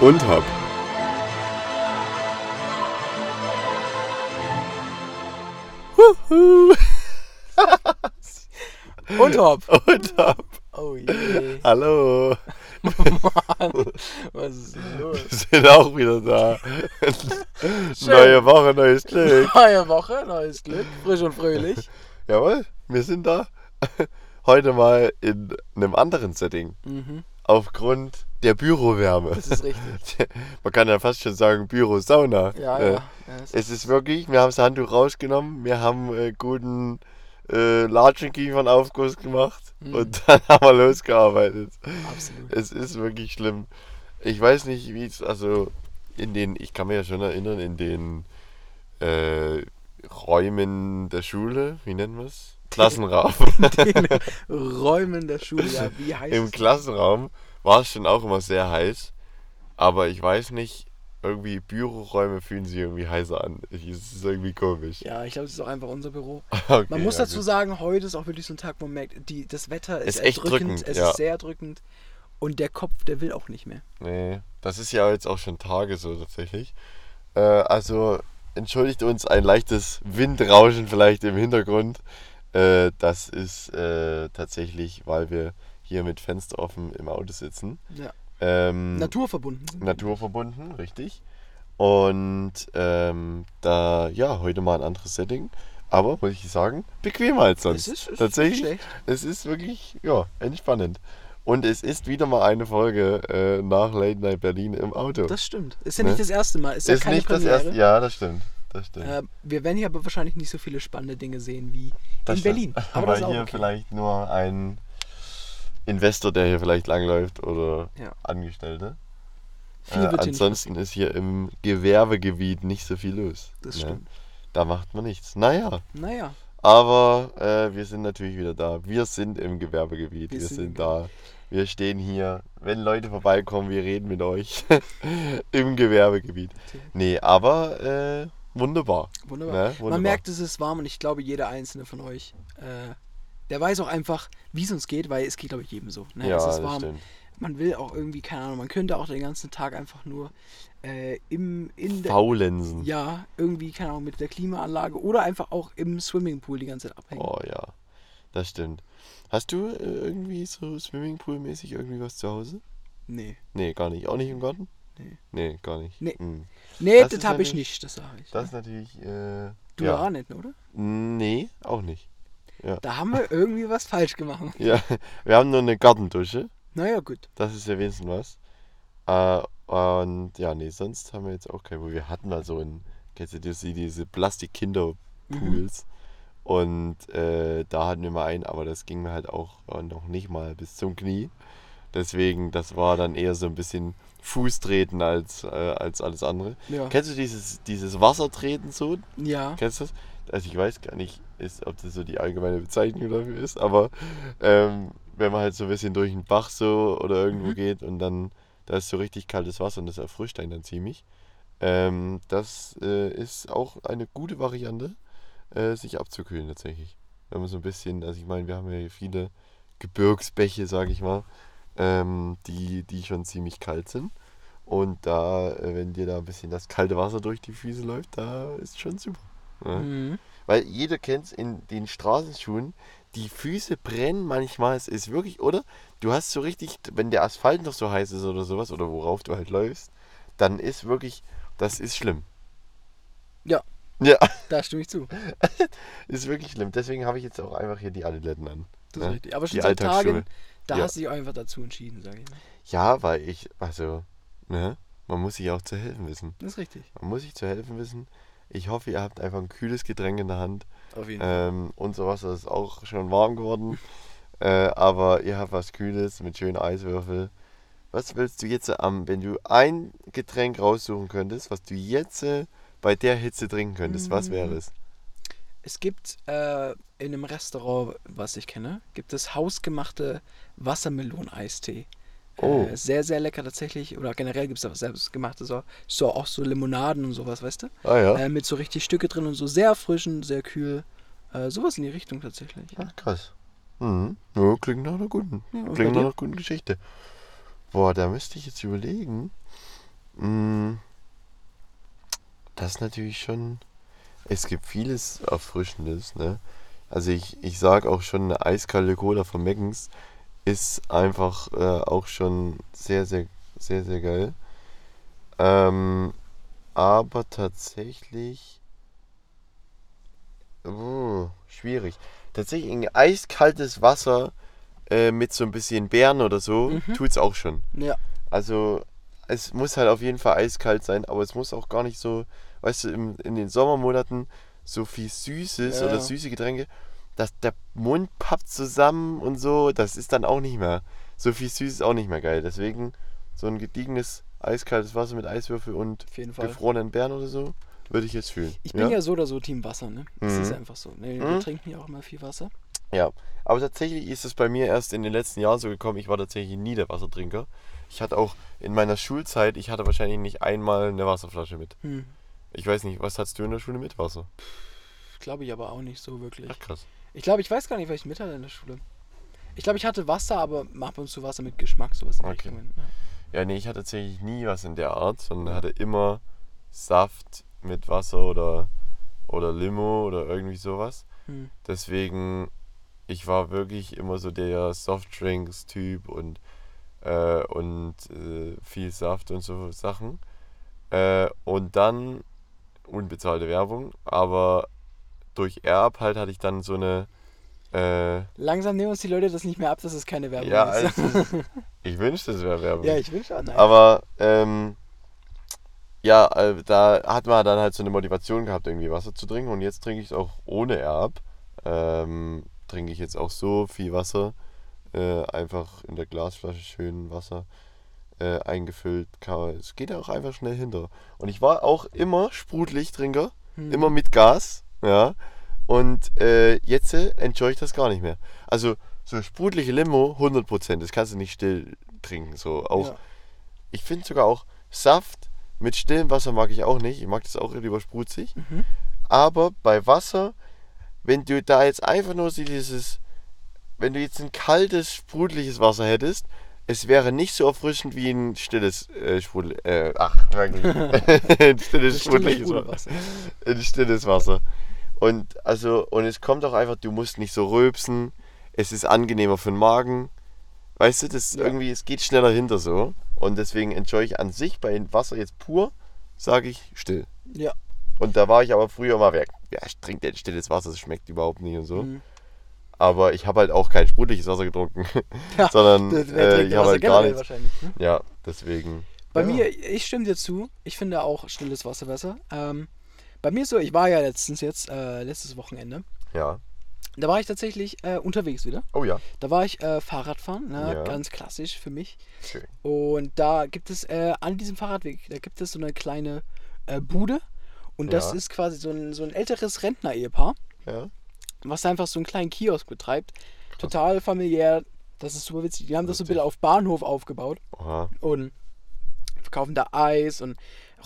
und hab. Und hopp. Und hab. Oh je. Hallo. Mann. Was ist denn los? Wir sind auch wieder da. Neue Woche, neues Glück. Neue Woche, neues Glück. Frisch und fröhlich. Jawohl, wir sind da. Heute mal in einem anderen Setting. Mhm. Aufgrund der Bürowärme. Das ist richtig. Man kann ja fast schon sagen Bürosauna. Ja, Äh, ja. ja es ist wirklich, wir haben das Handtuch rausgenommen, wir haben äh, guten äh, Latschenkiefern-Aufguss gemacht Mhm. und dann haben wir losgearbeitet. absolut. Es ist wirklich schlimm. Ich weiß nicht, wie es, also in den, ich kann mir ja schon erinnern, in den äh, Räumen der Schule, wie nennen wir es? Klassenraum. Den Räumen der Schule, ja, wie heißt Im es? Klassenraum war es schon auch immer sehr heiß, aber ich weiß nicht, irgendwie Büroräume fühlen sich irgendwie heißer an. Ich- Es ist irgendwie komisch. Ja, ich glaube, es ist auch einfach unser Büro. Okay, Man muss dazu gut. sagen, heute ist auch wirklich so ein Tag, wo man merkt, die, das Wetter ist, Ist echt drückend, es ja. ist sehr drückend und der Kopf, der will auch nicht mehr. Nee, das ist ja jetzt auch schon Tage so tatsächlich. Äh, also entschuldigt uns ein leichtes Windrauschen vielleicht im Hintergrund. Äh, das ist äh, tatsächlich, weil wir hier mit Fenster offen im Auto sitzen. Ja. Ähm, Naturverbunden. naturverbunden, richtig. Und ähm, da, ja, heute mal ein anderes Setting. Aber, muss ich sagen, bequemer als sonst. Es ist, ist Tatsächlich, schlecht. es ist wirklich, ja, entspannend. Und es ist wieder mal eine Folge äh, nach Late Night Berlin im Auto. Das stimmt. Ist ja Ne? nicht das erste Mal. Ist ja ist keine nicht das Premiere. erste. Ja, das stimmt. Das stimmt. Äh, wir werden hier aber wahrscheinlich nicht so viele spannende Dinge sehen wie das in stimmt. Berlin. Aber das ist auch hier okay. vielleicht nur ein Investor, der hier vielleicht langläuft oder Ja. Angestellte. Äh, ansonsten ist hier im Gewerbegebiet nicht so viel los. Das ne? stimmt. Da macht man nichts. Naja, Naja, aber äh, wir sind natürlich wieder da. Wir sind im Gewerbegebiet. Wir, Wir sind sind, da. Wir stehen hier. Wenn Leute vorbeikommen, wir reden mit euch im Gewerbegebiet. Nee, aber äh, wunderbar. wunderbar. Ne? wunderbar. Man merkt, es ist warm und ich glaube, jeder einzelne von euch, äh, der weiß auch einfach, wie es uns geht, weil es geht, glaube ich, jedem so. Ne? ja, es ist warm. stimmt. Man will auch irgendwie, keine Ahnung, man könnte auch den ganzen Tag einfach nur äh, im, in der, Faulenzen. ja, irgendwie, keine Ahnung, mit der Klimaanlage oder einfach auch im Swimmingpool die ganze Zeit abhängen. Oh ja, das stimmt. Hast du äh, irgendwie so Swimmingpool-mäßig irgendwie was zu Hause? Nee. Nee, gar nicht. Auch nicht im Garten? Nee. Nee, gar nicht. Nee. Hm. Nee, Das das, habe ich nicht, das sage ich. Das ist natürlich. Äh, du ja. auch nicht, oder? Nee, auch nicht. Da haben wir irgendwie was falsch gemacht. Ja, wir haben nur eine Gartendusche. Naja, gut. Das ist ja wenigstens was. Äh, und ja, nee, sonst haben wir jetzt auch kein. Wir hatten mal so ein, kennst du das, diese Plastik-Kinder-Pools. Und äh, da hatten wir mal einen, aber das ging mir halt auch noch nicht mal bis zum Knie. Deswegen, das war dann eher so ein bisschen Fußtreten als, äh, als alles andere. Ja. Kennst du dieses, dieses Wassertreten so? Ja. Kennst du das? Also ich weiß gar nicht, ist, ob das so die allgemeine Bezeichnung dafür ist, aber ähm, wenn man halt so ein bisschen durch den Bach so oder irgendwo Mhm. geht und dann da ist so richtig kaltes Wasser und das erfrischt einen dann ziemlich. Ähm, das äh, ist auch eine gute Variante, äh, sich abzukühlen tatsächlich. Wenn man so ein bisschen, also ich meine, wir haben ja hier viele Gebirgsbäche, sage ich mal, ähm, die, die schon ziemlich kalt sind. Und da, äh, wenn dir da ein bisschen das kalte Wasser durch die Füße läuft, da ist schon super. Ja. Mhm. Weil jeder kennt es in den Straßenschuhen, die Füße brennen manchmal. Es ist wirklich, oder? Du hast so richtig, wenn der Asphalt noch so heiß ist oder sowas, oder worauf du halt läufst, dann ist wirklich, das ist schlimm. Ja. Ja, Da stimme ich zu. ist wirklich schlimm. Deswegen habe ich jetzt auch einfach hier die Adiletten an. Das Ja, ist richtig. Aber schon die seit Tagen, da Ja. hast du dich einfach dazu entschieden, sage ich mal. Ja, weil ich, also, ne? Man muss sich auch zu helfen wissen. Das ist richtig. Man muss sich zu helfen wissen. Ich hoffe, ihr habt einfach ein kühles Getränk in der Hand. Auf jeden Fall. Ähm, unser Wasser ist auch schon warm geworden. äh, aber ihr habt was Kühles mit schönen Eiswürfel. Was willst du jetzt am, wenn du ein Getränk raussuchen könntest, was du jetzt äh, bei der Hitze trinken könntest, was wäre es? Es gibt äh, in einem Restaurant, was ich kenne, gibt es hausgemachte Wassermelonen-Eistee. Oh. Äh, sehr, sehr lecker tatsächlich. Oder generell gibt es auch selbstgemachte, so, so auch so Limonaden und sowas, weißt du? Ah ja. Äh, mit so richtig Stücke drin und so sehr erfrischend, sehr kühl. Äh, sowas in die Richtung tatsächlich. Ach, krass. Mhm. Ja, klingt nach einer guten, Ja, klingt nach einer guten Geschichte. Boah, da müsste ich jetzt überlegen. Mm, Das ist natürlich schon. Es gibt vieles Erfrischendes, ne? Also ich, ich sag auch schon, eine eiskalte Cola von Meckens ist einfach äh, auch schon sehr, sehr, sehr, sehr geil. Ähm, aber tatsächlich. Oh, schwierig. Tatsächlich ein eiskaltes Wasser äh, mit so ein bisschen Beeren oder so Mhm. tut's auch schon. Ja. Also, es muss halt auf jeden Fall eiskalt sein, aber es muss auch gar nicht so, weißt du, im, in den Sommermonaten so viel Süßes Ja, oder süße Getränke, dass der Mund pappt zusammen und so, das ist dann auch nicht mehr. So viel Süß ist auch nicht mehr geil. Deswegen so ein gediegenes eiskaltes Wasser mit Eiswürfel und gefrorenen Beeren oder so, würde ich jetzt fühlen. Ich bin ja, so oder so Team Wasser, ne? Das Mhm. ist einfach so. Wir Mhm. trinken ja auch immer viel Wasser. Ja, aber tatsächlich ist es bei mir erst in den letzten Jahren so gekommen, ich war tatsächlich nie der Wassertrinker. Ich hatte auch in meiner Schulzeit, ich hatte wahrscheinlich nicht einmal eine Wasserflasche mit. Hm. Ich weiß nicht, was hattest du in der Schule mit Wasser? Glaube ich aber auch nicht so wirklich. Ach krass. Ich glaube, ich weiß gar nicht, was ich mit hatte in der Schule. Ich glaube, ich hatte Wasser, aber ab und zu Wasser mit Geschmack, sowas in Okay. Richtung. Ja. Ja, nee, ich hatte tatsächlich nie was in der Art, sondern hatte immer Saft mit Wasser oder, oder Limo oder irgendwie sowas. Hm. Deswegen, ich war wirklich immer so der Softdrinks-Typ und, äh, und äh, viel Saft und so Sachen. Äh, und dann unbezahlte Werbung, aber durch Erb halt hatte ich dann so eine. Äh, Langsam nehmen uns die Leute das nicht mehr ab, dass es keine Werbung ja, ist. also, ich wünschte, es wäre Werbung. ja, ich will schon. Nein. Aber ähm, ja, äh, da hat man dann halt so eine Motivation gehabt, irgendwie Wasser zu trinken. Und jetzt trinke ich es auch ohne Erb. Ähm, trinke ich jetzt auch so viel Wasser. Äh, einfach in der Glasflasche schön Wasser äh, eingefüllt. Es geht ja auch einfach schnell hinter. Und ich war auch immer Sprudelichttrinker. Hm. Immer mit Gas. Ja. Und äh, jetzt äh, enjoy ich das gar nicht mehr. Also so sprudelige Limo, 100%. Das kannst du nicht still trinken. So auch Ja. ich finde sogar auch Saft mit stillem Wasser mag ich auch nicht. Ich mag das auch lieber sprutzig. Mhm. Aber bei Wasser, wenn du da jetzt einfach nur dieses, wenn du jetzt ein kaltes, sprudeliges Wasser hättest, es wäre nicht so erfrischend wie ein stilles äh, Sprudel, äh, ach, ein stilles, sprudeliges. Wasser. Ein stilles Wasser. Und also, und es kommt auch einfach, du musst nicht so rülpsen. Es ist angenehmer für den Magen. Weißt du, das Ja. irgendwie, es geht schneller hinter so. Und deswegen enjoy ich an sich bei Wasser jetzt pur, sage ich still. Ja. Und da war ich aber früher mal weg. Ja, ich trinke denn stilles Wasser, das schmeckt überhaupt nicht und so. Mhm. Aber ich habe halt auch kein sprudeliges Wasser getrunken, Ja, sondern äh, ich habe halt gar nichts. wahrscheinlich. Ne? Ja, deswegen. Bei ja. mir, ich stimme dir zu. Ich finde auch stilles Wasser besser. Ähm, bei mir ist so, ich war ja letztens jetzt, äh, letztes Wochenende. Ja. Da war ich tatsächlich äh, unterwegs wieder. Oh ja. Da war ich äh, Fahrradfahren, ne? Ja. ganz klassisch für mich. Schön. Und da gibt es äh, an diesem Fahrradweg, da gibt es so eine kleine äh, Bude. Und das Ja. ist quasi so ein, so ein älteres Rentner-Ehepaar, Ja. was einfach so einen kleinen Kiosk betreibt. Total familiär. Das ist super witzig. Die haben das so ein bisschen auf Bahnhof aufgebaut Oha. und verkaufen da Eis und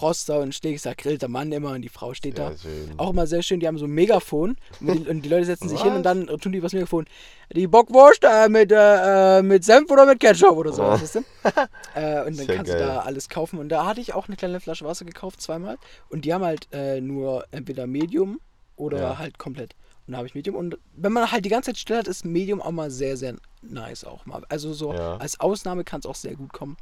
Roster und Steaks. Da grillt der Mann immer und die Frau steht da. Sehr schön. Auch immer sehr schön, die haben so ein Megafon und die, und die Leute setzen sich hin Was? und dann tun die übers Megafon. Die Bockwurst äh, mit, äh, äh, mit Senf oder mit Ketchup oder so. Oh. Weißt du? äh, und dann Sehr kannst geil. du da alles kaufen. Und da hatte ich auch eine kleine Flasche Wasser gekauft, zweimal. Und die haben halt äh, nur entweder Medium oder Ja. halt komplett. Und da habe ich Medium. Und wenn man halt die ganze Zeit still hat, ist Medium auch mal sehr, sehr nice auch mal. Also so Ja. als Ausnahme kann es auch sehr gut kommen.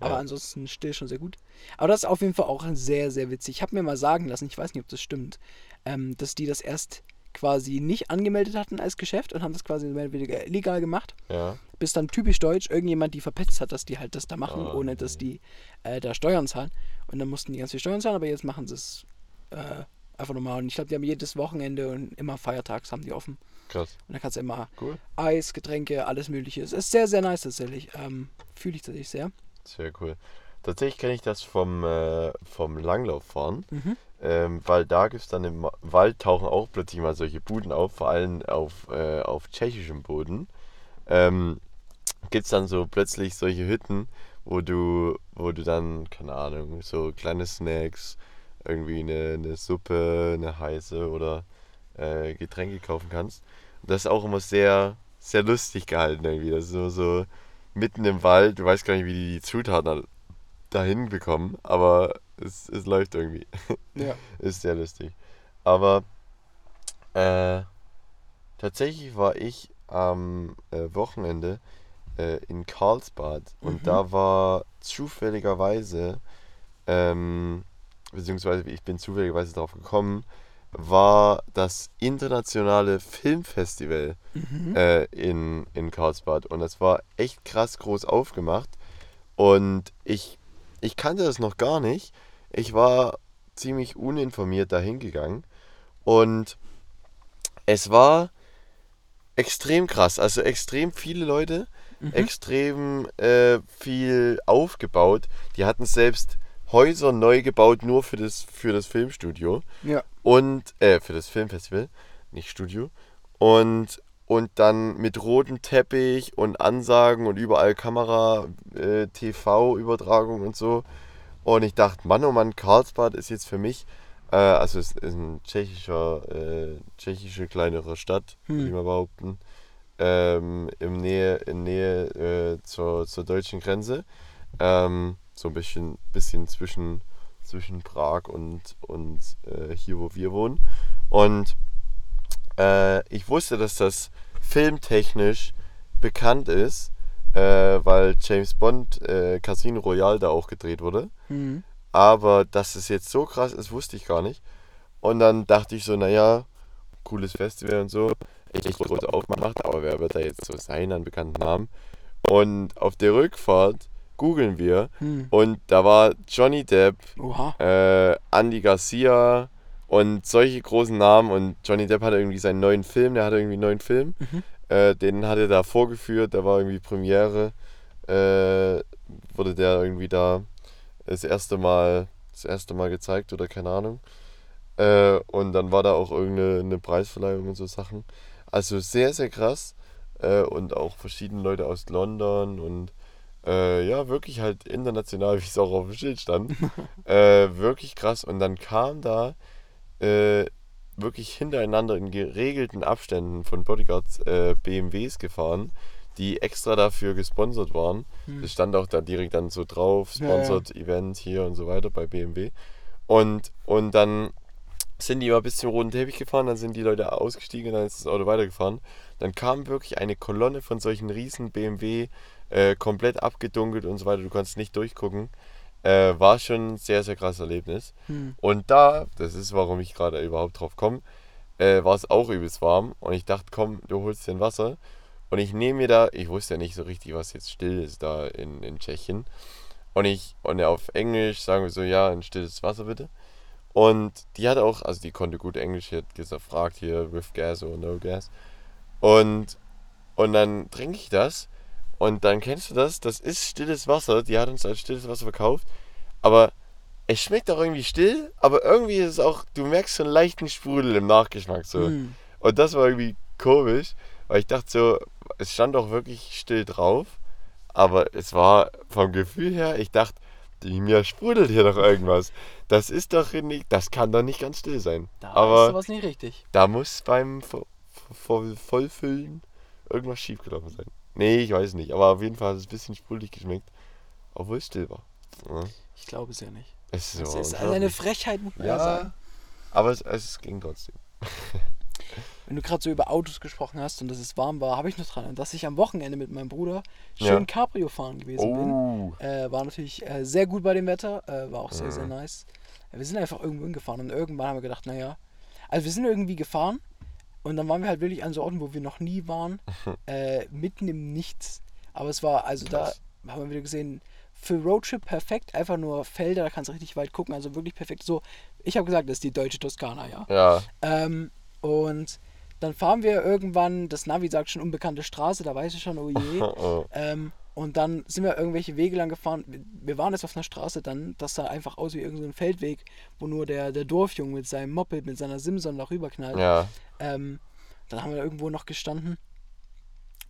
Aber Ja. ansonsten still schon sehr gut. Aber das ist auf jeden Fall auch sehr, sehr witzig. Ich habe mir mal sagen lassen, ich weiß nicht, ob das stimmt, ähm, dass die das erst quasi nicht angemeldet hatten als Geschäft und haben das quasi mehr oder weniger illegal gemacht. Ja. Bis dann typisch deutsch irgendjemand die verpetzt hat, dass die halt das da machen, Oh, ohne dass die äh, da Steuern zahlen. Und dann mussten die ganz viel Steuern zahlen, aber jetzt machen sie es äh, einfach normal. Und ich glaube, die haben jedes Wochenende und immer feiertags haben die offen. Krass. Und da kannst du immer Cool. Eis, Getränke, alles mögliche. Es ist sehr, sehr nice tatsächlich. Ähm, Fühle ich tatsächlich sehr. Sehr cool. Tatsächlich kenne ich das vom, äh, vom Langlauffahren, Mhm. ähm, weil da gibt es dann im Wald tauchen auch plötzlich mal solche Buden auf, vor allem auf, äh, auf tschechischem Boden. Ähm, gibt es dann so plötzlich solche Hütten, wo du, wo du dann, keine Ahnung, so kleine Snacks, irgendwie eine, eine Suppe, eine heiße oder äh, Getränke kaufen kannst. Und das ist auch immer sehr, sehr lustig gehalten irgendwie. Das ist immer so mitten im Wald, du weißt gar nicht, wie die die Zutaten dahin bekommen, aber es, es läuft irgendwie. Ja. Ist sehr lustig. Aber äh, tatsächlich war ich am äh, Wochenende äh, in Karlsbad und Mhm. da war zufälligerweise, ähm, beziehungsweise ich bin zufälligerweise darauf gekommen, war das internationale Filmfestival Mhm. äh, in, in Karlsbad und das war echt krass groß aufgemacht und ich, ich kannte das noch gar nicht. Ich war ziemlich uninformiert dahin gegangen und es war extrem krass, also extrem viele Leute, Mhm. extrem äh, viel aufgebaut. Die hatten selbst Häuser neu gebaut, nur für das, für das Filmstudio Ja. Und äh, für das Filmfestival, nicht Studio. Und, und dann mit rotem Teppich und Ansagen und überall Kamera, äh, TV-Übertragung und so. Und ich dachte, Mann, oh Mann, Karlsbad ist jetzt für mich, äh, also es ist ein tschechischer, äh, tschechische kleinere Stadt, würde ich Hm. mal behaupten. Ähm, im Nähe, in Nähe äh, zur, zur deutschen Grenze. Ähm, so ein bisschen, bisschen zwischen, zwischen Prag und, und äh, hier, wo wir wohnen. Und äh, ich wusste, dass das filmtechnisch bekannt ist, äh, weil James Bond äh, Casino Royale da auch gedreht wurde. Mhm. Aber dass es jetzt so krass ist, wusste ich gar nicht. Und dann dachte ich so, naja, cooles Festival und so. Echt groß aufgemacht, aber wer wird da jetzt so sein an bekannten Namen? Und auf der Rückfahrt googeln wir Hm. und da war Johnny Depp, äh, Andy Garcia und solche großen Namen. Und Johnny Depp hatte irgendwie seinen neuen Film, der hatte irgendwie einen neuen Film. Mhm. Äh, den hat er da vorgeführt, da war irgendwie Premiere. Äh, wurde der irgendwie da das erste Mal, das erste Mal gezeigt oder keine Ahnung. Äh, und dann war da auch irgendeine eine Preisverleihung und so Sachen. Also sehr, sehr krass. Äh, und auch verschiedene Leute aus London und äh, ja, wirklich halt international, wie es auch auf dem Schild stand. äh, wirklich krass. Und dann kam da äh, wirklich hintereinander in geregelten Abständen von Bodyguards äh, BMWs gefahren, die extra dafür gesponsert waren. Hm. Das stand auch da direkt dann so drauf, Ja, ja. Sponsored Event hier und so weiter bei BMW. Und, und dann sind die mal bis zum roten Teppich gefahren, dann sind die Leute ausgestiegen und dann ist das Auto weitergefahren. Dann kam wirklich eine Kolonne von solchen riesen BMW, äh, komplett abgedunkelt und so weiter. Du konntest nicht durchgucken. Äh, war schon ein sehr, sehr krasses Erlebnis. Hm. Und da, das ist, warum ich gerade überhaupt drauf komme, äh, war es auch übelst warm. Und ich dachte, komm, du holst dir ein Wasser. Und ich nehme mir da, ich wusste ja nicht so richtig, was jetzt still ist da in, in Tschechien. Und ich, und auf Englisch sagen wir so, ja, ein stilles Wasser bitte. Und die hat auch, also die konnte gut Englisch, die hat gefragt hier, with gas or no gas. Und, und dann trinke ich das. Und dann kennst du das, das ist stilles Wasser. Die hat uns als stilles Wasser verkauft. Aber es schmeckt auch irgendwie still, aber irgendwie ist es auch, du merkst so einen leichten Sprudel im Nachgeschmack so. Hm. Und das war irgendwie komisch, weil ich dachte so, es stand auch wirklich still drauf, aber es war vom Gefühl her, ich dachte, die, mir sprudelt hier doch irgendwas. Das ist doch nicht, das kann doch nicht ganz still sein. Da ist aber was nicht richtig. da muss beim Vo- Vo- Vollfüllen irgendwas schiefgelaufen sein. Nee, ich weiß nicht, aber auf jeden Fall hat es ein bisschen sprudelig geschmeckt, obwohl es still war. Ja, Ich glaube es ja nicht. es ist, Das ist unglaublich. eine Frechheit, muss man ja sagen. Aber es, es ging trotzdem. Wenn du gerade so über Autos gesprochen hast und dass es warm war, habe ich noch dran, dass ich am Wochenende mit meinem Bruder schön Ja. Cabrio fahren gewesen bin. Oh, Äh, war natürlich äh, sehr gut bei dem Wetter, äh, war auch sehr, sehr Mhm. nice. Äh, wir sind einfach irgendwo hingefahren und irgendwann haben wir gedacht, naja, also wir sind irgendwie gefahren und dann waren wir halt wirklich an so Orten, wo wir noch nie waren, äh, mitten im Nichts. Aber es war, also Krass. da haben wir wieder gesehen, für Roadtrip perfekt, einfach nur Felder, da kannst du richtig weit gucken, also wirklich perfekt. So, ich habe gesagt, das ist die deutsche Toskana, ja. ja. Ähm, und dann fahren wir irgendwann, das Navi sagt schon unbekannte Straße, da weiß ich schon, oh je. Oh, ähm, und dann sind wir irgendwelche Wege lang gefahren. Wir- waren jetzt auf einer Straße dann, das sah einfach aus wie irgendein Feldweg, wo nur der, der Dorfjunge mit seinem Moped, mit seiner Simson da rüberknallt. ja. Ähm, dann haben wir irgendwo noch gestanden.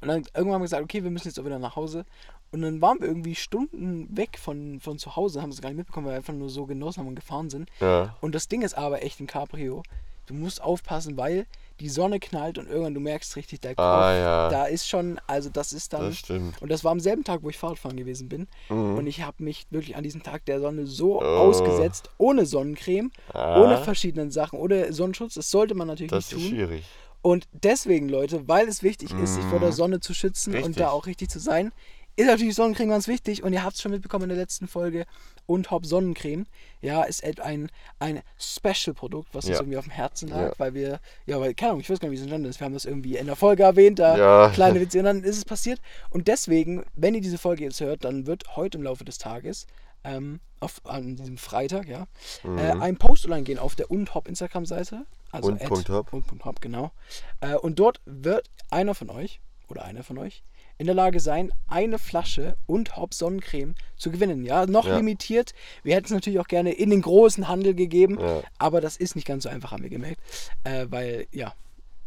Und dann irgendwann haben wir gesagt, okay, wir müssen jetzt auch wieder nach Hause. Und dann waren wir irgendwie Stunden weg von, von zu Hause, haben es gar nicht mitbekommen, weil wir einfach nur so genossen haben und gefahren sind. Ja. Und das Ding ist aber echt ein Cabrio. Du musst aufpassen, weil die Sonne knallt und irgendwann du merkst richtig, der Kopf, Ah, ja. da ist schon, also das ist dann. Das stimmt. Und das war am selben Tag, wo ich Fahrradfahren gewesen bin. Mhm. Und ich habe mich wirklich an diesem Tag der Sonne so Oh. ausgesetzt, ohne Sonnencreme, Ah. ohne verschiedenen Sachen, ohne Sonnenschutz. Das sollte man natürlich Das ist nicht tun. schwierig. Und deswegen, Leute, weil es wichtig ist, sich vor der Sonne zu schützen und Mhm. Richtig. da auch richtig zu sein, ist natürlich Sonnencreme ganz wichtig. Und ihr habt es schon mitbekommen in der letzten Folge. Und Hop Sonnencreme, ja, ist ein, ein Special-Produkt, was uns Ja. irgendwie auf dem Herzen lag, Ja. weil wir, ja, weil, keine Ahnung, ich weiß gar nicht, wie es entstanden ist. Wir haben das irgendwie in der Folge erwähnt, da Ja. kleine Witze, und dann ist es passiert. Und deswegen, wenn ihr diese Folge jetzt hört, dann wird heute im Laufe des Tages, ähm, auf, an diesem Freitag, ja, äh, ein Post online gehen auf der und Hop Instagram-Seite. Also Und at Punkt Hop. und Punkt Hop, genau. Äh, und dort wird einer von euch oder einer von euch in der Lage sein, eine Flasche und Hop Sonnencreme zu gewinnen. Ja, noch Ja. limitiert. Wir hätten es natürlich auch gerne in den großen Handel gegeben, Ja. aber das ist nicht ganz so einfach, haben wir gemerkt. Äh, weil, ja,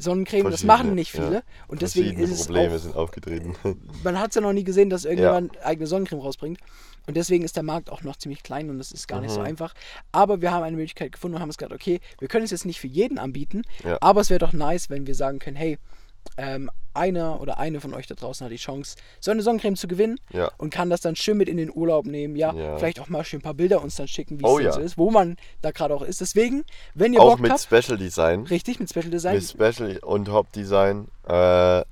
Sonnencreme, das machen nicht viele. ja. Und deswegen ist es Probleme auch sind aufgetreten. man hat es ja noch nie gesehen, dass irgendjemand eigene Sonnencreme rausbringt. Und deswegen ist der Markt auch noch ziemlich klein und das ist gar nicht Mhm. so einfach. Aber wir haben eine Möglichkeit gefunden und haben es gesagt, okay, wir können es jetzt nicht für jeden anbieten, Ja. aber es wäre doch nice, wenn wir sagen können, hey, ähm, einer oder eine von euch da draußen hat die Chance, so eine Sonnencreme zu gewinnen Ja. und kann das dann schön mit in den Urlaub nehmen. Ja, Ja. vielleicht auch mal schön ein paar Bilder uns dann schicken, wie Oh es ja. so ist, wo man da gerade auch ist. Deswegen, wenn ihr Auch Bock mit habt, Special Design. richtig, mit Special Design, Mit Special und Hop Design äh,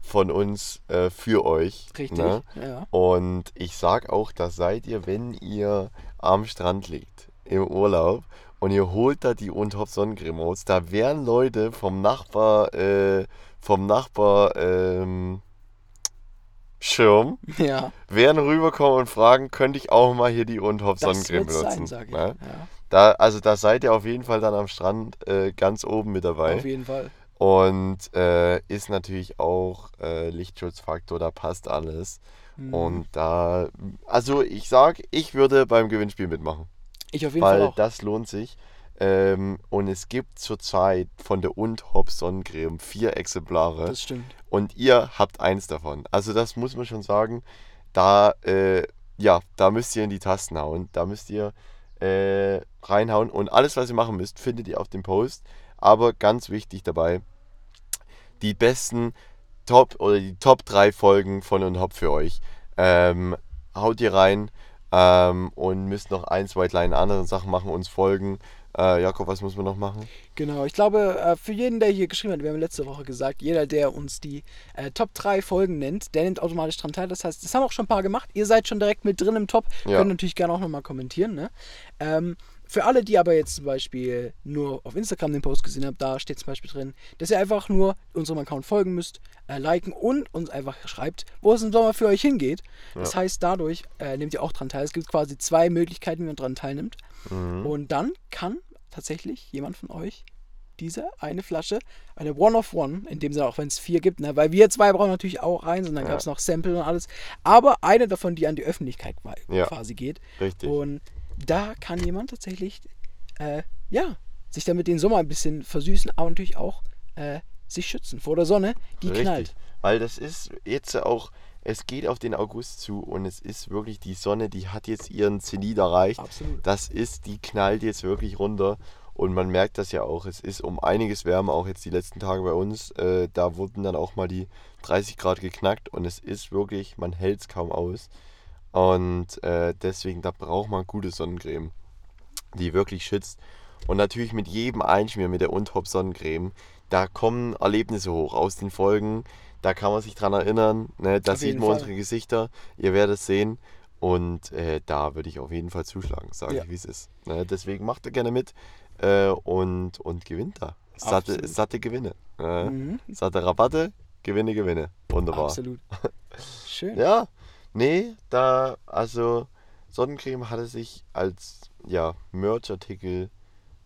von uns äh, für euch. richtig, Ne? ja. Und ich sag auch, das seid ihr, wenn ihr am Strand liegt, im Urlaub und ihr holt da die Unthop Sonnencreme raus, da werden Leute vom Nachbar, äh, vom Nachbar ähm, Schirm, ja. werden rüberkommen und fragen, könnte ich auch mal hier die Unthop Das Sonnencreme benutzen. sein, ne? Ja, Da, also da seid ihr auf jeden Fall dann am Strand äh, ganz oben mit dabei. auf jeden Fall. Und äh, ist natürlich auch äh, Lichtschutzfaktor, da passt alles. Mhm. Und da, also ich sag, ich würde beim Gewinnspiel mitmachen, Ich auf jeden Fall weil das lohnt sich. Ähm, und es gibt zurzeit von der und Hop Sonnencreme vier Exemplare Das stimmt. und ihr habt eins davon. Also das muss man schon sagen, da, äh, ja, da müsst ihr in die Tasten hauen, da müsst ihr äh, reinhauen und alles, was ihr machen müsst, findet ihr auf dem Post. Aber ganz wichtig dabei, die besten Top oder die Top 3 Folgen von und Hop für euch. Ähm, haut ihr rein ähm, und müsst noch ein, zwei kleine andere Sachen machen, uns folgen. Äh, Jakob, was muss man noch machen? Genau, ich glaube, äh, für jeden, der hier geschrieben hat, wir haben letzte Woche gesagt, jeder, der uns die äh, Top 3 Folgen nennt, der nimmt automatisch dran teil. Das heißt, das haben auch schon ein paar gemacht. Ihr seid schon direkt mit drin im Top. Ja. Könnt natürlich gerne auch nochmal kommentieren. Ne? Ähm, für alle, die aber jetzt zum Beispiel nur auf Instagram den Post gesehen haben, da steht zum Beispiel drin, dass ihr einfach nur unserem Account folgen müsst, äh, liken und uns einfach schreibt, wo es im Sommer für euch hingeht. Das heißt, dadurch äh, nehmt ihr auch dran teil. Es gibt quasi zwei Möglichkeiten, wie man dran teilnimmt. Und dann kann tatsächlich jemand von euch diese eine Flasche, eine One of One, in dem Sinne auch wenn es vier gibt, ne? weil wir zwei brauchen natürlich auch eins und dann Ja. gab es noch Sample und alles, aber eine davon, die an die Öffentlichkeit qua- Ja. quasi geht. Richtig. Und da kann jemand tatsächlich, äh, ja, sich damit den Sommer ein bisschen versüßen, aber natürlich auch äh, sich schützen vor der Sonne, die Richtig. knallt. Weil das ist jetzt auch, es geht auf den August zu und es ist wirklich die Sonne, die hat jetzt ihren Zenit erreicht. Absolut. Das ist, die knallt jetzt wirklich runter. Und man merkt das ja auch, es ist um einiges wärmer, auch jetzt die letzten Tage bei uns. Äh, da wurden dann auch mal die 30 Grad geknackt und es ist wirklich, man hält es kaum aus. Und äh, deswegen, da braucht man gute Sonnencreme, die wirklich schützt. Und natürlich mit jedem Einschmier mit der Untop Sonnencreme, da kommen Erlebnisse hoch aus den Folgen. Da kann man sich dran erinnern. Ne? Da sieht man Fall. unsere Gesichter. Ihr werdet es sehen. Und äh, da würde ich auf jeden Fall zuschlagen, sage Ja. ich, wie es ist. Ne? Deswegen macht ihr gerne mit äh, und, und gewinnt da. Satte, satte Gewinne. Ne? Mhm. Satte Rabatte, Gewinne, Gewinne. Wunderbar. Absolut. Schön. Ja, nee, da, also Sonnencreme hatte sich als ja, Merch-Artikel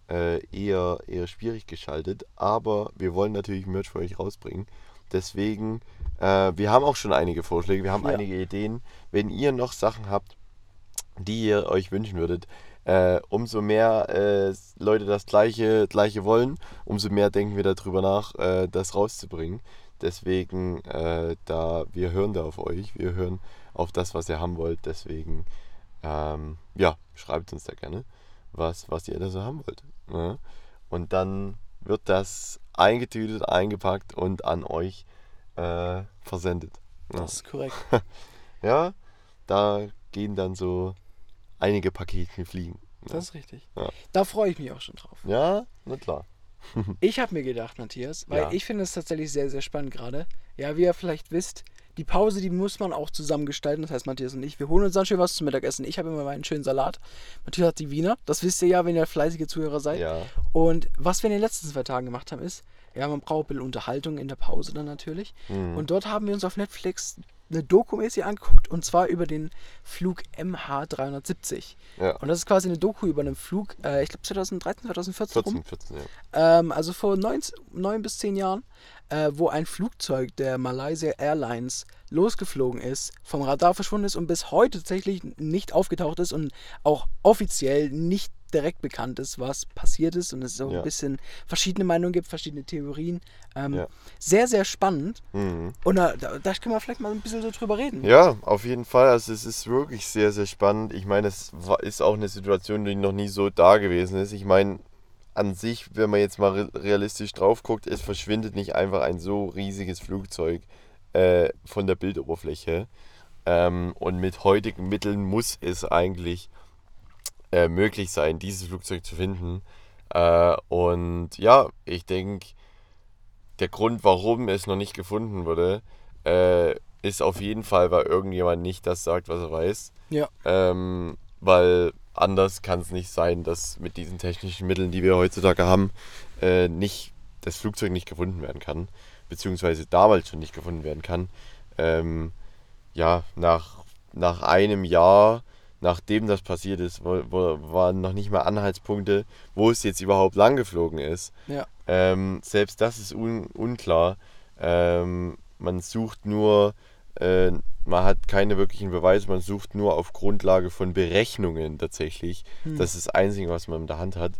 äh, eher, eher schwierig geschaltet, aber wir wollen natürlich Merch für euch rausbringen. Deswegen, äh, wir haben auch schon einige Vorschläge, wir haben Ja. einige Ideen. Wenn ihr noch Sachen habt, die ihr euch wünschen würdet, äh, umso mehr äh, Leute das gleiche, gleiche wollen, umso mehr denken wir darüber nach, äh, das rauszubringen. Deswegen, äh, da wir hören da auf euch, wir hören auf das, was ihr haben wollt. Deswegen, ähm, ja, schreibt uns da gerne, was, was ihr da so haben wollt. Ne? Und dann wird das eingetütet, eingepackt und an euch äh, versendet. Ja. Das ist korrekt. ja, da gehen dann so einige Paketchen fliegen. Ja. Das ist richtig. Ja. Da freue ich mich auch schon drauf. ja, na klar. Ich habe mir gedacht, Matthias, weil Ja. ich finde es tatsächlich sehr, sehr spannend gerade. Ja, wie ihr vielleicht wisst, die Pause, die muss man auch zusammen gestalten. Das heißt, Matthias und ich, wir holen uns dann schön was zum Mittagessen. Ich habe immer meinen schönen Salat. Matthias hat die Wiener. Das wisst ihr ja, wenn ihr fleißige Zuhörer seid. Ja, Und was wir in den letzten zwei Tagen gemacht haben, ist, ja, man braucht ein bisschen Unterhaltung in der Pause dann natürlich. Mhm. Und dort haben wir uns auf Netflix eine Doku-mäßig angeguckt und zwar über den Flug MH370. ja. Und das ist quasi eine Doku über einen Flug, äh, ich glaube 2013, 2014 rum. 14, 14, ja. Ähm, also vor neun, neun bis zehn Jahren, äh, wo ein Flugzeug der Malaysia Airlines losgeflogen ist, vom Radar verschwunden ist und bis heute tatsächlich nicht aufgetaucht ist und auch offiziell nicht direkt bekannt ist, was passiert ist und es so Ja. ein bisschen verschiedene Meinungen gibt, verschiedene Theorien. Ähm, Ja. Sehr, sehr spannend Mhm. und da, da, da können wir vielleicht mal ein bisschen so drüber reden. Ja, auf jeden Fall. Also es ist wirklich sehr, sehr spannend. Ich meine, es ist auch eine Situation, die noch nie so da gewesen ist. Ich meine, an sich, wenn man jetzt mal re- realistisch drauf guckt, es verschwindet nicht einfach ein so riesiges Flugzeug äh, von der Bildoberfläche. Ähm, und mit heutigen Mitteln muss es eigentlich äh, möglich sein, dieses Flugzeug zu finden. Äh, und ja, ich denke, der Grund, warum es noch nicht gefunden wurde, äh, ist auf jeden Fall, weil irgendjemand nicht das sagt, was er weiß. Ja. Ähm, weil anders kann es nicht sein, dass mit diesen technischen Mitteln, die wir heutzutage haben, äh, nicht, das Flugzeug nicht gefunden werden kann. Beziehungsweise damals schon nicht gefunden werden kann. Ähm, ja, nach, nach einem Jahr, nachdem das passiert ist, wo, wo, waren noch nicht mal Anhaltspunkte, wo es jetzt überhaupt lang geflogen ist. Ja. Ähm, selbst das ist un unklar. Ähm, man sucht nur, äh, man hat keine wirklichen Beweise, man sucht nur auf Grundlage von Berechnungen tatsächlich. Hm. Das ist das Einzige, was man in der Hand hat.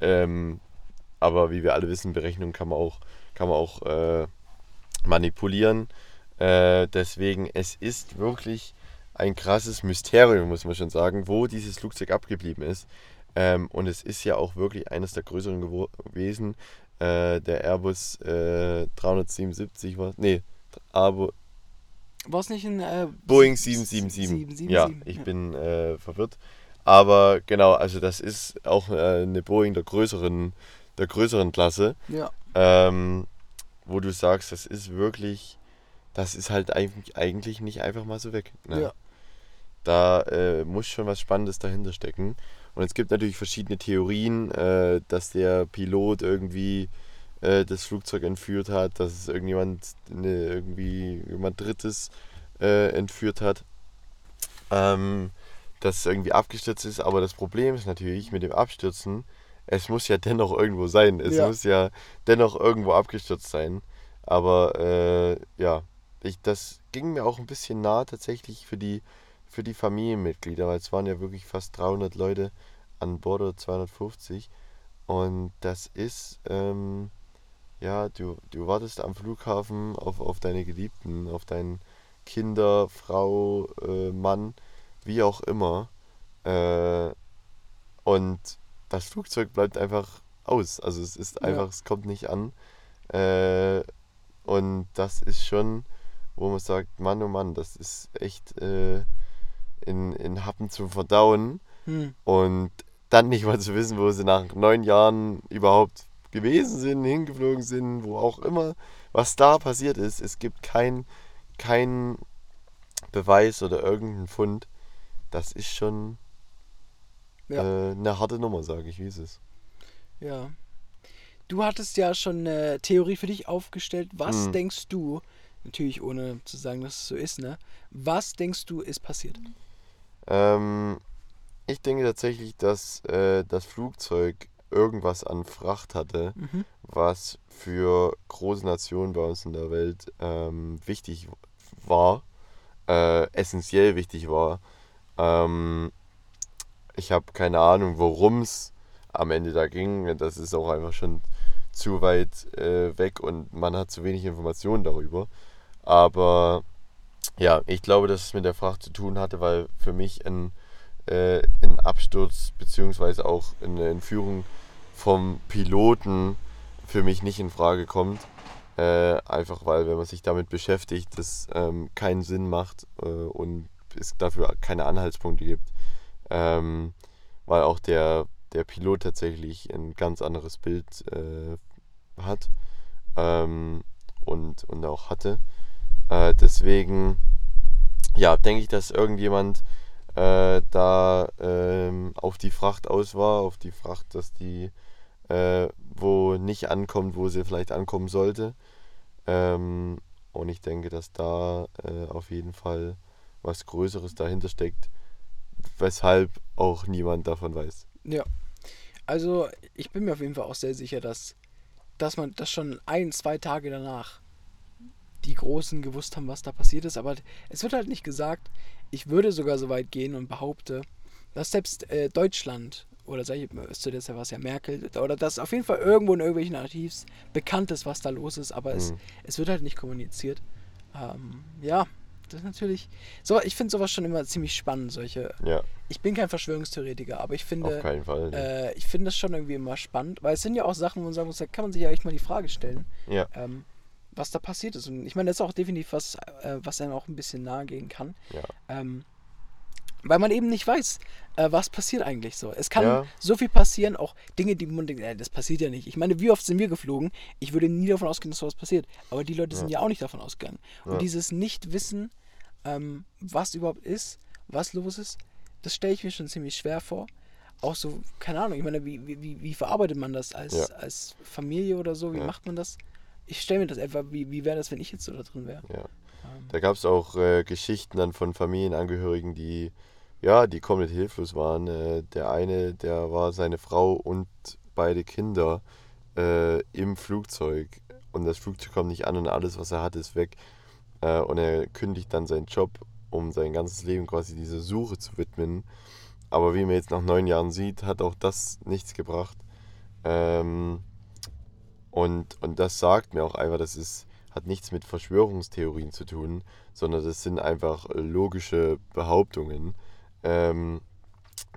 Ähm, aber wie wir alle wissen, Berechnungen kann man auch, kann man auch äh, manipulieren. Äh, deswegen, es ist wirklich ein krasses Mysterium, muss man schon sagen, wo dieses Flugzeug abgeblieben ist. Ähm, und es ist ja auch wirklich eines der größeren gewesen. Äh, der Airbus äh, 377 war. Nee, aber War es nicht ein äh, Boeing sieb- 777. 777? Ja, ich bin äh, verwirrt. Aber genau, also das ist auch äh, eine Boeing der größeren, der größeren Klasse. Ja, Ähm, wo du sagst, das ist wirklich, das ist halt eigentlich, eigentlich nicht einfach mal so weg. Ne? Ja. Da äh, muss schon was Spannendes dahinter stecken. Und es gibt natürlich verschiedene Theorien, äh, dass der Pilot irgendwie äh, das Flugzeug entführt hat, dass es irgendjemand, ne, irgendwie jemand Drittes äh, entführt hat. Ähm, dass es irgendwie abgestürzt ist, aber das Problem ist natürlich mit dem Abstürzen, es muss ja dennoch irgendwo sein. Es Ja. muss ja dennoch irgendwo abgestürzt sein. Aber äh, ja, ich, das ging mir auch ein bisschen nah tatsächlich für die, für die Familienmitglieder, weil es waren ja wirklich fast 300 Leute an Bord oder 250. Und das ist, ähm, ja, du, du wartest am Flughafen auf, auf deine Geliebten, auf deinen Kinder, Frau, äh, Mann, wie auch immer. Äh, und das Flugzeug bleibt einfach aus. Also es ist Ja. einfach, es kommt nicht an. Äh, und das ist schon, wo man sagt, Mann, oh Mann, das ist echt äh, in, in Happen zu verdauen. hm. Und dann nicht mal zu wissen, wo sie nach neun Jahren überhaupt gewesen sind, hingeflogen sind, wo auch immer, was da passiert ist. Es gibt kein, kein Beweis oder irgendeinen Fund. Das ist schon Ja. äh, eine harte Nummer, sage ich, wie es ist. Ja. Du hattest ja schon eine Theorie für dich aufgestellt. Was Hm. denkst du, natürlich ohne zu sagen, dass es so ist, ne? Was denkst du ist passiert? Ähm, ich denke tatsächlich, dass äh, das Flugzeug irgendwas an Fracht hatte, Mhm. was für große Nationen bei uns in der Welt ähm, wichtig war, äh, essentiell wichtig war. Ähm, ich habe keine Ahnung, worum es am Ende da ging. Das ist auch einfach schon zu weit äh, weg und man hat zu wenig Informationen darüber. Aber ja, ich glaube, dass es mit der Fracht zu tun hatte, weil für mich ein, äh, ein Absturz beziehungsweise auch eine Entführung vom Piloten für mich nicht in Frage kommt. Äh, einfach weil, wenn man sich damit beschäftigt, das ähm, keinen Sinn macht äh, und es dafür keine Anhaltspunkte gibt. Ähm, weil auch der, der Pilot tatsächlich ein ganz anderes Bild äh, hat ähm, und, und auch hatte. Äh, deswegen, ja, denke ich, dass irgendjemand äh, da ähm, auf die Fracht aus war, auf die Fracht, dass die äh, wo nicht ankommt, wo sie vielleicht ankommen sollte. Ähm, und ich denke, dass da äh, auf jeden Fall was Größeres dahinter steckt, weshalb auch niemand davon weiß. Ja. Also ich bin mir auf jeden Fall auch sehr sicher, dass, dass man das schon ein, zwei Tage danach die Großen gewusst haben, was da passiert ist. Aber es wird halt nicht gesagt. Ich würde sogar so weit gehen und behaupte, dass selbst äh, Deutschland oder sag ich, zu der war es ja Merkel, oder dass auf jeden Fall irgendwo in irgendwelchen Archivs bekannt ist, was da los ist, aber mhm. es, es wird halt nicht kommuniziert. Ähm, ja, das ist natürlich. So, ich finde sowas schon immer ziemlich spannend, solche. Ja. Ich bin kein Verschwörungstheoretiker, aber ich finde. Auf keinen Fall. Äh, ich finde das schon irgendwie immer spannend, weil es sind ja auch Sachen, wo man sagen muss, da kann man sich ja echt mal die Frage stellen. Ja. Ähm, was da passiert ist. Und ich meine, das ist auch definitiv was, äh, was einem auch ein bisschen nahe gehen kann. Ja. Ähm, weil man eben nicht weiß, äh, was passiert eigentlich so. Es kann Ja. so viel passieren, auch Dinge, die man denkt, äh, das passiert ja nicht. Ich meine, wie oft sind wir geflogen? Ich würde nie davon ausgehen, dass sowas passiert. Aber die Leute sind ja auch nicht davon ausgegangen. Und Ja. dieses Nicht-Wissen, ähm, was überhaupt ist, was los ist, das stelle ich mir schon ziemlich schwer vor. Auch so, keine Ahnung, ich meine, wie, wie, wie- verarbeitet man das als, Ja. als Familie oder so? Wie Ja. macht man das? Ich stelle mir das einfach, wie, wie wäre das, wenn ich jetzt so da drin wäre? Ja. Ähm, Da gab es auch äh, Geschichten dann von Familienangehörigen, die ja, die komplett hilflos waren. Äh, der eine, der war seine Frau und beide Kinder äh, im Flugzeug und das Flugzeug kommt nicht an und alles, was er hat, ist weg. Äh, und er kündigt dann seinen Job, um sein ganzes Leben quasi dieser Suche zu widmen. Aber wie man jetzt nach neun Jahren sieht, hat auch das nichts gebracht. Ähm, und, und das sagt mir auch einfach, das ist, hat nichts mit Verschwörungstheorien zu tun, sondern das sind einfach äh, logische Behauptungen, ähm,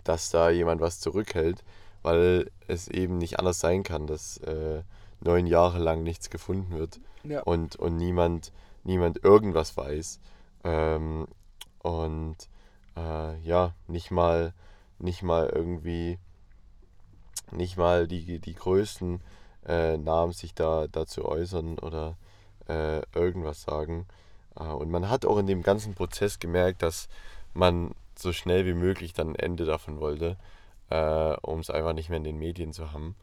dass da jemand was zurückhält, weil es eben nicht anders sein kann, dass äh, neun Jahre lang nichts gefunden wird ja. und, und niemand, niemand irgendwas weiß. Ähm, und äh, ja, nicht mal, nicht mal irgendwie, nicht mal die, die größten äh, Namen sich da dazu äußern oder äh, irgendwas sagen. Äh, und man hat auch in dem ganzen Prozess gemerkt, dass man so schnell wie möglich dann ein Ende davon wollte, äh, um es einfach nicht mehr in den Medien zu haben.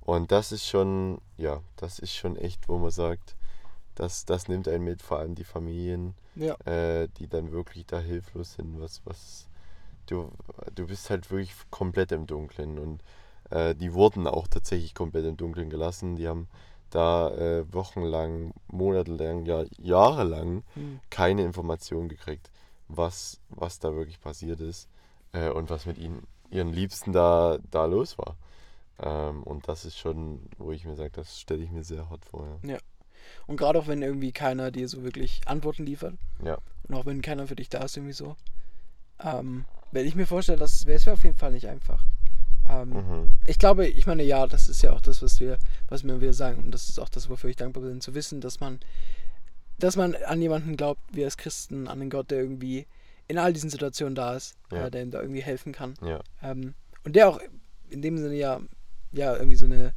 Und das ist schon, ja, das ist schon echt, wo man sagt, das, das nimmt einen mit, vor allem die Familien, ja. äh, die dann wirklich da hilflos sind. Was, was, du, du bist halt wirklich komplett im Dunkeln und äh, die wurden auch tatsächlich komplett im Dunkeln gelassen. Die haben da äh, wochenlang, monatelang, ja, jahrelang Hm. keine Informationen gekriegt, was, was da wirklich passiert ist äh, und was mit ihnen, ihren Liebsten da, da los war. Ähm, und das ist schon, wo ich mir sage, das stelle ich mir sehr hot vor. Ja. Und gerade auch wenn irgendwie keiner dir so wirklich Antworten liefert. Ja. Und auch wenn keiner für dich da ist, irgendwie so. Ähm, wenn ich mir vorstelle, dass es wäre, es wäre auf jeden Fall nicht einfach. Ähm, Mhm. Ich glaube, ich meine, ja, das ist ja auch das, was wir, was wir sagen. Und das ist auch das, wofür ich dankbar bin, zu wissen, dass man, dass man an jemanden glaubt, wir als Christen, an den Gott, der irgendwie in all diesen Situationen da ist, Ja. äh, der ihm da irgendwie helfen kann. Ja. Ähm, und der auch in dem Sinne ja, ja, irgendwie so eine,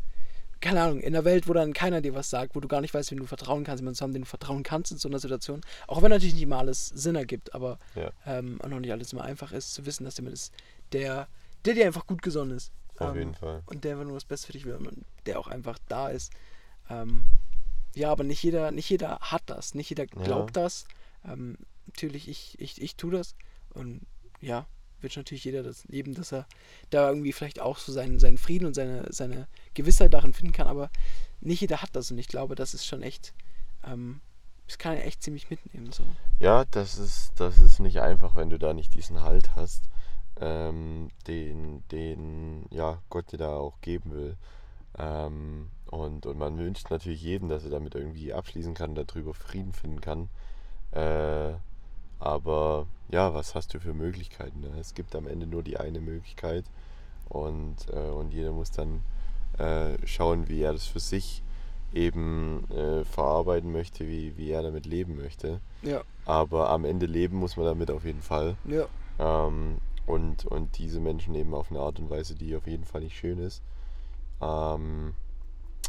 keine Ahnung, in einer Welt, wo dann keiner dir was sagt, wo du gar nicht weißt, wem du vertrauen kannst, jemanden zu haben, den du vertrauen kannst in so einer Situation. Auch wenn natürlich nicht immer alles Sinn ergibt, aber Ja. ähm, und auch nicht alles immer einfach ist, zu wissen, dass jemand ist, der, der dir einfach gut gesonnen ist. Auf Ähm, jeden Fall. Und der einfach nur das Beste für dich will und der auch einfach da ist. Ähm, ja, aber nicht jeder, nicht jeder hat das, nicht jeder glaubt das. Ähm, natürlich, ich, ich, ich tue das. Und ja, wird natürlich jeder das leben, dass er da irgendwie vielleicht auch so seinen, seinen Frieden und seine, seine Gewissheit darin finden kann, aber nicht jeder hat das und ich glaube, das ist schon echt, ähm, das kann er echt ziemlich mitnehmen. So. Ja, das ist, das ist nicht einfach, wenn du da nicht diesen Halt hast, ähm, den, den ja, Gott dir da auch geben will. Ähm, und, und man wünscht natürlich jedem, dass er damit irgendwie abschließen kann, darüber Frieden finden kann. Äh, aber ja, was hast du für Möglichkeiten? Ne? Es gibt am Ende nur die eine Möglichkeit und, äh, und jeder muss dann äh, schauen, wie er das für sich eben äh, verarbeiten möchte, wie, wie er damit leben möchte. Ja, Aber am Ende leben muss man damit auf jeden Fall. ja, Ähm, und, und diese Menschen eben auf eine Art und Weise, die auf jeden Fall nicht schön ist. Ähm,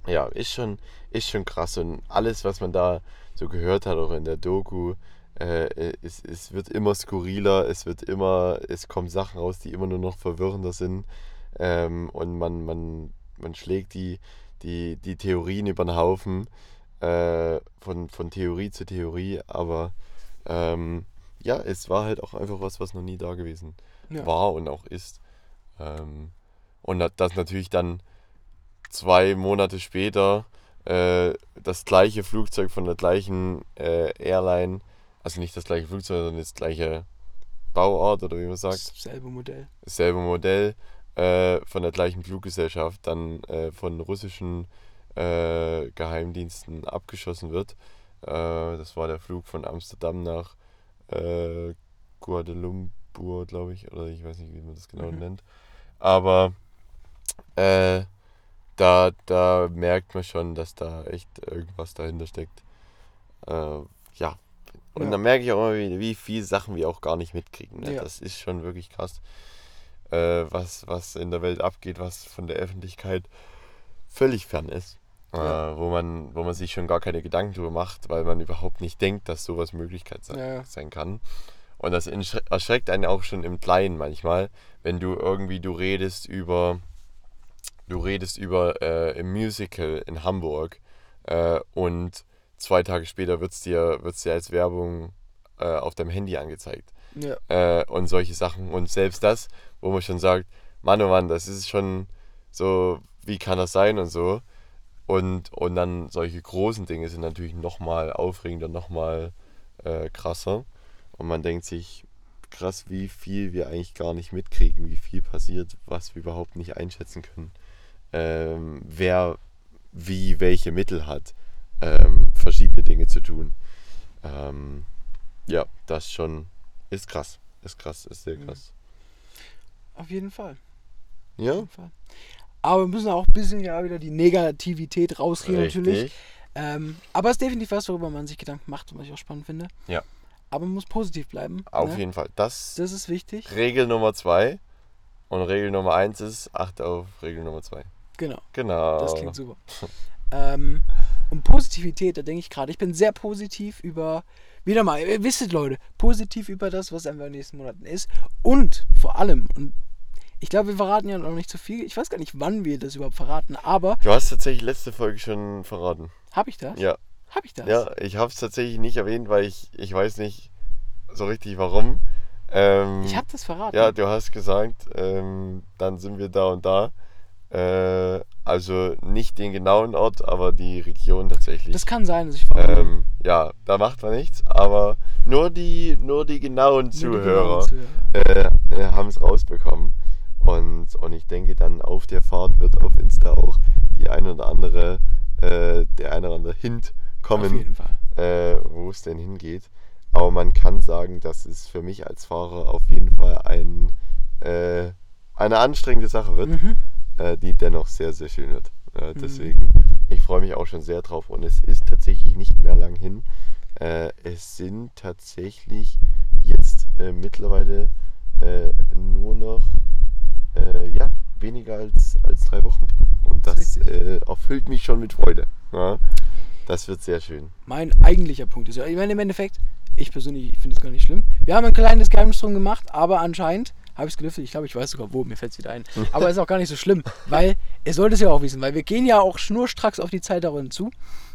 ja, ist schon, ist schon krass. Und alles, was man da so gehört hat, auch in der Doku, äh, es, es wird immer skurriler, es wird immer, es kommen Sachen raus, die immer nur noch verwirrender sind. Ähm, und man, man, man schlägt die, die, die Theorien über den Haufen, äh, von, von Theorie zu Theorie, aber ähm, ja, es war halt auch einfach was, was noch nie da gewesen ja. war und auch ist. Ähm, und dass natürlich dann zwei Monate später äh, das gleiche Flugzeug von der gleichen äh, Airline, also nicht das gleiche Flugzeug, sondern das gleiche Bauart oder wie man sagt, Dasselbe Modell. dasselbe Modell äh, von der gleichen Fluggesellschaft dann äh, von russischen äh, Geheimdiensten abgeschossen wird. Äh, das war der Flug von Amsterdam nach äh, Guadalumpur, glaube ich, oder ich weiß nicht, wie man das genau Mhm. nennt. Aber äh, da, da merkt man schon, dass da echt irgendwas dahinter steckt. Äh, ja. Und Ja. dann merke ich auch immer, wie, wie viele Sachen wir auch gar nicht mitkriegen. Ne? Ja. Das ist schon wirklich krass, äh, was, was in der Welt abgeht, was von der Öffentlichkeit völlig fern ist. Ja. Äh, wo, man, wo man sich schon gar keine Gedanken drüber macht, weil man überhaupt nicht denkt, dass sowas Möglichkeit sein, Ja, ja. sein kann. Und das erschreckt einen auch schon im Kleinen manchmal, wenn du irgendwie, du redest über, du redest über äh, im Musical in Hamburg äh, und zwei Tage später wird es dir, wird's dir als Werbung äh, auf deinem Handy angezeigt Ja, äh, und solche Sachen. Und selbst das, wo man schon sagt, Mann, oh Mann, das ist schon so, wie kann das sein und so. Und, und dann solche großen Dinge sind natürlich nochmal aufregender, nochmal äh, krasser. Und man denkt sich, krass, wie viel wir eigentlich gar nicht mitkriegen, wie viel passiert, was wir überhaupt nicht einschätzen können. Ähm, wer wie welche Mittel hat, ähm, verschiedene Dinge zu tun. Ähm, ja, das schon ist krass. Ist krass, ist sehr Mhm. krass. auf jeden Fall. Ja, jeden Fall. Aber wir müssen auch ein bisschen ja wieder die Negativität natürlich. richtig. Ähm, aber es ist definitiv was, worüber man sich Gedanken macht und was ich auch spannend finde. Ja. Aber man muss positiv bleiben. Auf ne? jeden Fall. Das Das ist wichtig. Regel Nummer zwei. Und Regel Nummer eins ist, achte auf Regel Nummer zwei. Genau. Genau. Das klingt super. ähm, und Positivität, da denke ich gerade, ich bin sehr positiv über, wieder mal, ihr wisst Leute, positiv über das, was einfach in den nächsten Monaten ist. Und vor allem, und ich glaube, wir verraten ja noch nicht so viel, ich weiß gar nicht, wann wir das überhaupt verraten, aber Du hast tatsächlich letzte Folge schon verraten. habe ich das? Ja. Habe ich das? Ja, ich habe es tatsächlich nicht erwähnt, weil ich, ich weiß nicht so richtig warum. Ähm, Ich habe das verraten. Ja, du hast gesagt, ähm, dann sind wir da und da. Äh, also nicht den genauen Ort, aber die Region tatsächlich. das kann sein, dass ich verraten ähm, ja, da macht man nichts, aber nur die, nur die genauen Zuhörer äh, äh, haben es rausbekommen. Und, und ich denke dann auf der Fahrt wird auf Insta auch die ein oder andere, äh, der eine oder andere Hint kommen, jeden Fall. äh, wo es denn hingeht. Aber man kann sagen, dass es für mich als Fahrer auf jeden Fall ein, äh, eine anstrengende Sache wird, Mhm. äh, die dennoch sehr, sehr schön wird. Äh, Mhm. deswegen, ich freue mich auch schon sehr drauf. Und es ist tatsächlich nicht mehr lang hin. Äh, es sind tatsächlich jetzt äh, mittlerweile nur noch ja, weniger als, als drei Wochen. Und das Richtig. äh, erfüllt mich schon mit Freude. Ja? Das wird sehr schön. Mein eigentlicher Punkt ist ja, ich meine, im Endeffekt, ich persönlich finde es gar nicht schlimm. Wir haben ein kleines Geheimnis drum gemacht, aber anscheinend habe ich es gelüftet. Ich glaube, ich weiß sogar wo, mir fällt es wieder ein. Aber ist auch gar nicht so schlimm, weil ihr sollt es ja auch wissen, weil wir gehen ja auch schnurstracks auf die Zeit darin zu.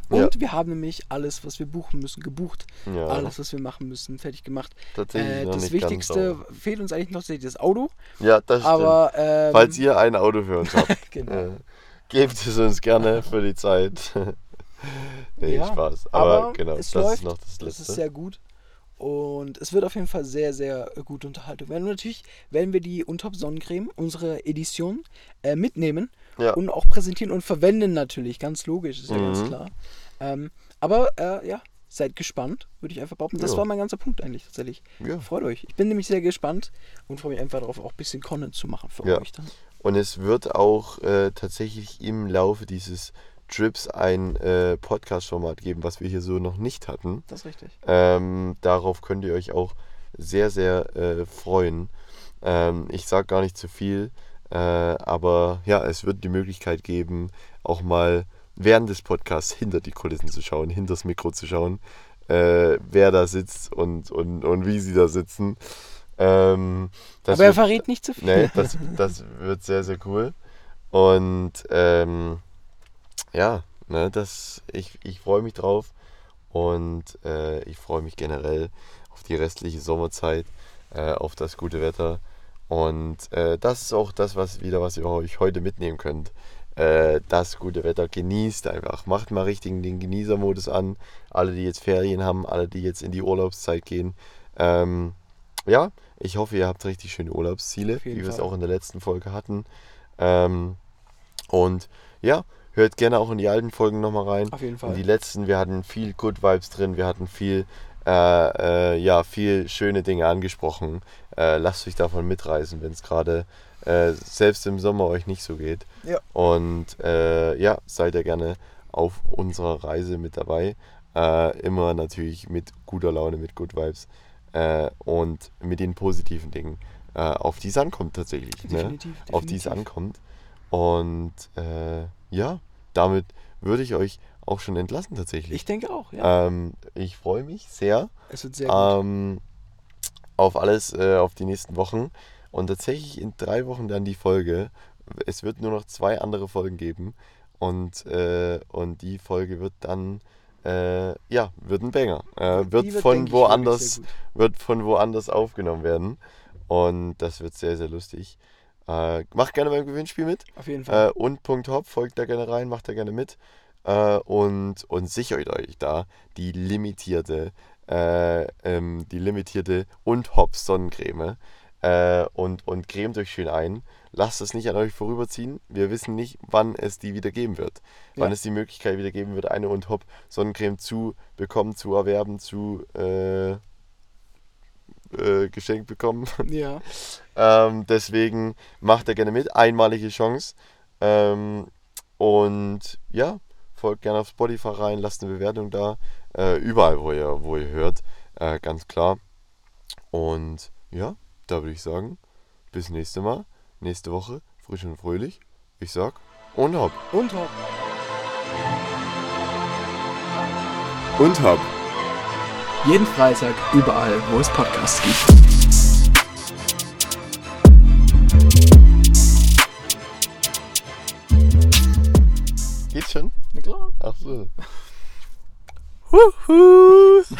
Und Ja. wir haben nämlich alles, was wir buchen müssen, gebucht. Ja, Alles, was wir machen müssen, fertig gemacht. tatsächlich Äh, das Wichtigste fehlt uns eigentlich noch tatsächlich das Auto. Ja, das stimmt. Aber ähm, Falls ihr ein Auto für uns habt, genau. äh, gebt es uns gerne für die Zeit. nee, Ja, Spaß. Aber, aber genau, das läuft, ist noch das Das Letzte. ist sehr gut. Und es wird auf jeden Fall sehr, sehr gute Unterhaltung werden. Und natürlich werden wir die Untop Sonnencreme, unsere Edition, äh, mitnehmen ja. und auch präsentieren und verwenden natürlich. Ganz logisch, ist ja ganz Mhm. klar. Ähm, aber äh, ja, seid gespannt, würde ich einfach behaupten. Das Ja. war mein ganzer Punkt eigentlich tatsächlich. ja. Freut euch. Ich bin nämlich sehr gespannt und freue mich einfach darauf, auch ein bisschen Content zu machen für Ja. euch dann. Und es wird auch äh, tatsächlich im Laufe dieses Trips ein äh, Podcast-Format geben, was wir hier so noch nicht hatten. Das ist richtig. Ähm, darauf könnt ihr euch auch sehr, sehr äh, freuen. Ähm, ich sage gar nicht zu viel, äh, aber ja, es wird die Möglichkeit geben, auch mal während des Podcasts hinter die Kulissen zu schauen, hinter das Mikro zu schauen, äh, wer da sitzt und, und, und wie sie da sitzen. Ähm, das Aber er wird- verrät nicht zu viel. Nee, das, das wird sehr, sehr cool. Und ähm, ja, ne, das, ich, ich freue mich drauf und äh, ich freue mich generell auf die restliche Sommerzeit, äh, auf das gute Wetter. Und äh, das ist auch das, was wieder, was ihr euch heute mitnehmen könnt. Äh, das gute Wetter genießt einfach. Macht mal richtig den Genießermodus an. Alle, die jetzt Ferien haben, alle, die jetzt in die Urlaubszeit gehen. Ähm, ja, ich hoffe, ihr habt richtig schöne Urlaubsziele, wie wir es auch in der letzten Folge hatten. Ähm, und ja, hört gerne auch in die alten Folgen nochmal rein. Auf jeden In Fall. die letzten, wir hatten viel Good Vibes drin, wir hatten viel, äh, äh, ja, viel schöne Dinge angesprochen. Äh, lasst euch davon mitreißen, wenn es gerade äh, selbst im Sommer euch nicht so geht. Ja. Und äh, ja, seid ihr gerne auf unserer Reise mit dabei. Äh, immer natürlich mit guter Laune, mit Good Vibes und mit den positiven Dingen, auf die es ankommt tatsächlich. Ne? Definitiv, Auf die es definitiv. ankommt. Und äh, ja, damit würde ich euch auch schon entlassen tatsächlich. Ich denke auch, ja. ähm, ich freue mich sehr es wird sehr ähm, auf alles, äh, auf die nächsten Wochen. Und tatsächlich in drei Wochen dann die Folge. Es wird nur noch zwei andere Folgen geben. Und, äh, und die Folge wird dann, äh, ja, wird ein Banger. Äh, wird, denke von woanders, wird von woanders aufgenommen werden. Und das wird sehr, sehr lustig. Äh, macht gerne beim Gewinnspiel mit. Auf jeden Fall. Äh, und Punkt Hop, folgt da gerne rein, macht da gerne mit. Äh, und, und sichert euch da die limitierte, äh, ähm, die limitierte und Hop Sonnencreme. Äh, und, und cremt euch schön ein. Lasst es nicht an euch vorüberziehen. Wir wissen nicht, wann es die wieder geben wird. Wann Ja. es die Möglichkeit wieder geben wird, eine und Hop Sonnencreme zu bekommen, zu erwerben, zu äh, äh, geschenkt bekommen. ja. Ähm, deswegen macht er gerne mit. Einmalige Chance. Ähm, und ja, folgt gerne auf Spotify rein, lasst eine Bewertung da. Äh, überall, wo ihr, wo ihr hört. Äh, ganz klar. Und ja, da würde ich sagen, bis nächste Mal. Nächste Woche, frisch und fröhlich. Ich sag, und hopp. Und hopp. Und hopp. Jeden Freitag überall, wo es Podcasts gibt. Geht schon? Na klar. Ach so. Huhu.